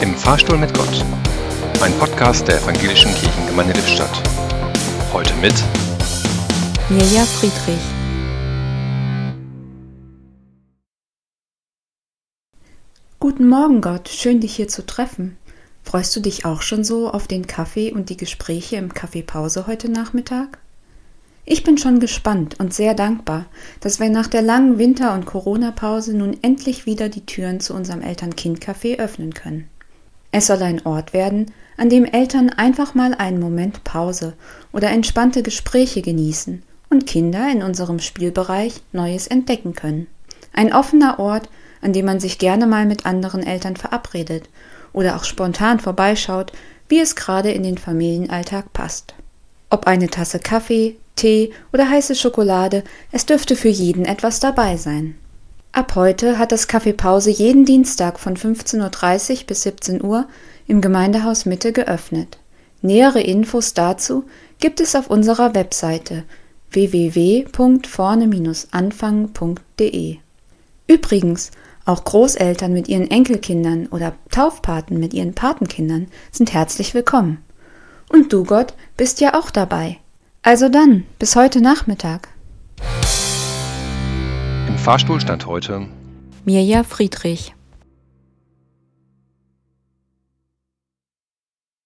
Im Fahrstuhl mit Gott. Ein Podcast der Evangelischen Kirchengemeinde Lippstadt. Heute mit Mirja Friedrich. Guten Morgen, Gott. Schön, dich hier zu treffen. Freust du dich auch schon so auf den Kaffee und die Gespräche im Kaffeepause heute Nachmittag? Ich bin schon gespannt und sehr dankbar, dass wir nach der langen Winter- und Corona-Pause nun endlich wieder die Türen zu unserem Eltern-Kind-Café öffnen können. Es soll ein Ort werden, an dem Eltern einfach mal einen Moment Pause oder entspannte Gespräche genießen und Kinder in unserem Spielbereich Neues entdecken können. Ein offener Ort, an dem man sich gerne mal mit anderen Eltern verabredet oder auch spontan vorbeischaut, wie es gerade in den Familienalltag passt. Ob eine Tasse Kaffee, Tee oder heiße Schokolade, es dürfte für jeden etwas dabei sein. Ab heute hat das Café Pause jeden Dienstag von 15.30 Uhr bis 17 Uhr im Gemeindehaus Mitte geöffnet. Nähere Infos dazu gibt es auf unserer Webseite www.vorne-anfangen.de. Übrigens, auch Großeltern mit ihren Enkelkindern oder Taufpaten mit ihren Patenkindern sind herzlich willkommen. Und du, Gott, bist ja auch dabei. Also dann, bis heute Nachmittag. Fahrstuhl stand heute Mirja Friedrich.